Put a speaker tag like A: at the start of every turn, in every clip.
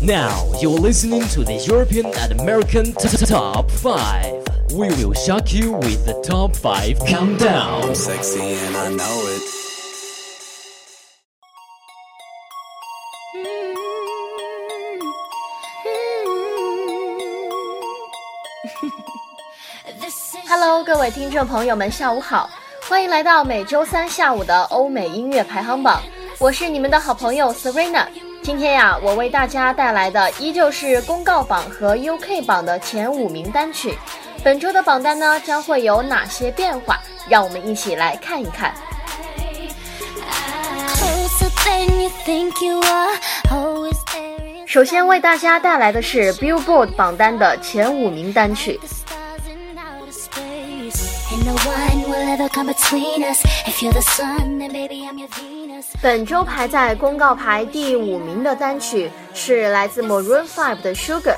A: Now you're listening to the European and American t- t- Top 5. We will shock you with the Top 5 Countdown.
B: Sexy and I know it.
C: Hello，各位听众朋友们，下午好，欢迎来到每周三下午的欧美音乐排行榜，我是你们的好朋友 Serena。 今天呀，我为大家带来的依旧是公告榜和 UK 榜的前五名单曲。本周的榜单呢，将会有哪些变化？让我们一起来看一看。首先为大家带来的是 Billboard 榜单的前五名单曲。本周排在公告牌第五名的单曲是来自 Maroon 5的 Sugar。
D: Sugar,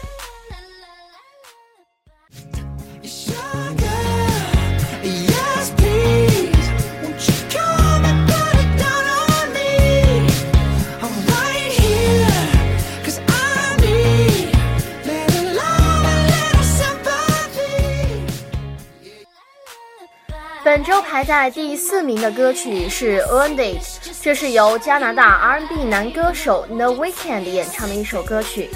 C: 本周排在第四名的歌曲是《Earned It》，这是由加拿大 R&B 男歌手 The Weeknd 演唱的一首歌曲。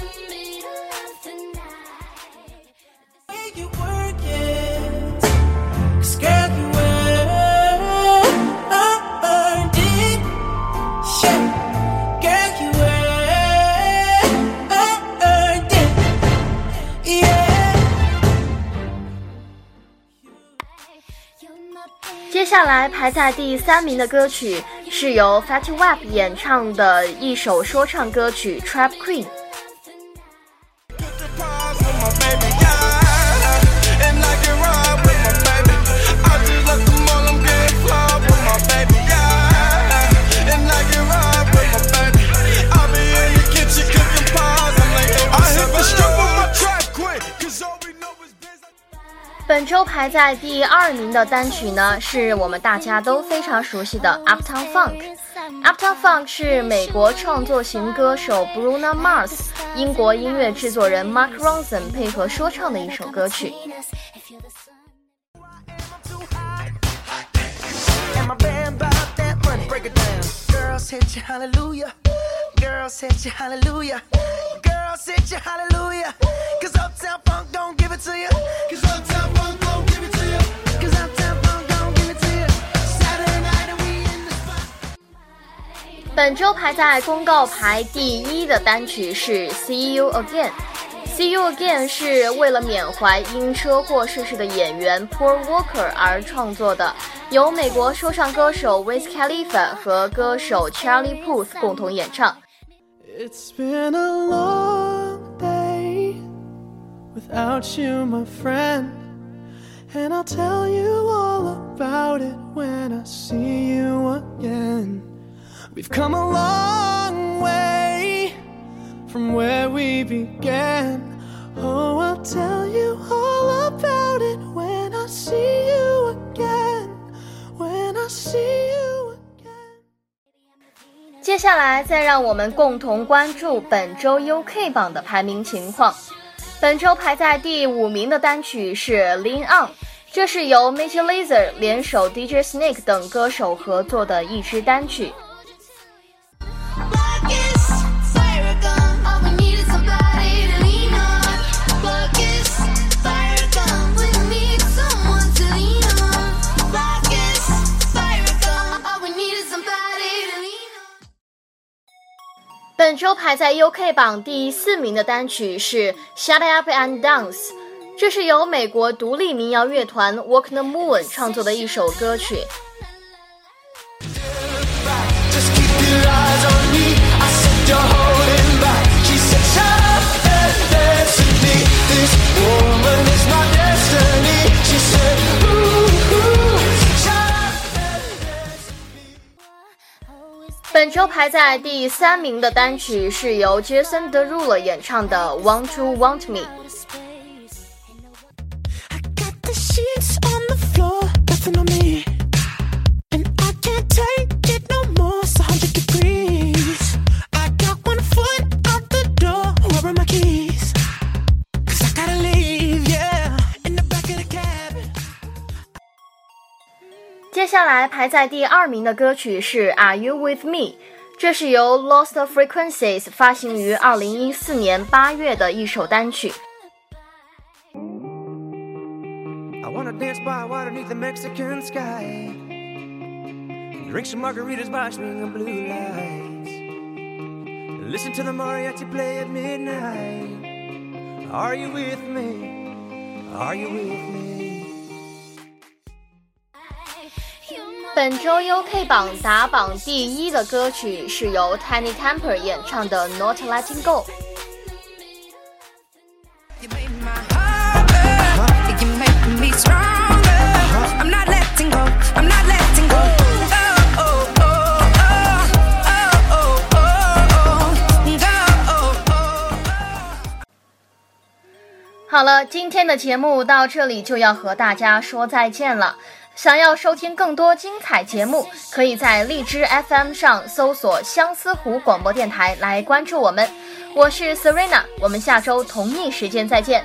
C: 接下来排在第三名的歌曲是由 Fatty Wap 演唱的一首说唱歌曲《Trap Queen》。周排在第二名的单曲呢，是我们大家都非常熟悉的 Uptown Funk。Uptown Funk 是美国创作型歌手 Bruno Mars、英国音乐制作人 Mark Ronson 配合说唱的一首歌曲。
E: If you're the sun.
D: And my band bought that money. Break down. Girls hit. Girls hit you, hallelujah. Girls hit you, hallelujah. Cause Uptown Funk don't give it to you. Cause Uptown Funk don't give it to you. Cause Uptown Funk don't give it to you. Saturday night and we in the spot.
C: 本周排在公告牌第一的单曲是《See You Again》。《See You Again》是为了缅怀因车祸逝世的演员 Paul Walker 而创作的，由美国说唱歌手 Wiz Khalifa 和歌手 Charlie Puth 共同演唱。
F: It's been a long without you, my friend. And I'll tell you all about it when I see you again. We've come a long way from where we began. Oh, I'll tell you all about it when I see you again. When I see you again.
C: 接下来，再让我们共同关注本周 UK 榜的排名情况。本周排在第五名的单曲是《Lean On》，这是由 Major Lazer 联手 DJ Snake 等歌手合作的一支单曲。本周排在 uk 榜第四名的单曲是 shut up and dance 这是由美国独立民谣乐团 walk the moon 创作的一首歌曲。本周排在第三名的单曲是由杰森·德鲁了演唱的《Want to Want Me》。接下来排在第二名的歌曲是《Are You With Me》，这是由 Lost Frequencies 发行于二零一四年八月的一首单曲。
D: I wanna dance by water beneath the Mexican sky. Drink some margaritas by swinging blue lights. Listen to the mariachi play at midnight. Are you with me? Are you with me?
C: 本周 UK 榜打榜第一的歌曲是由 Tiny Temper 演唱的 Not Letting Go。好了，今天的节目到这里就要和大家说再见了。想要收听更多精彩节目，可以在荔枝 FM 上搜索相思湖广播电台来关注我们。我是 Serena，我们下周同一时间再见。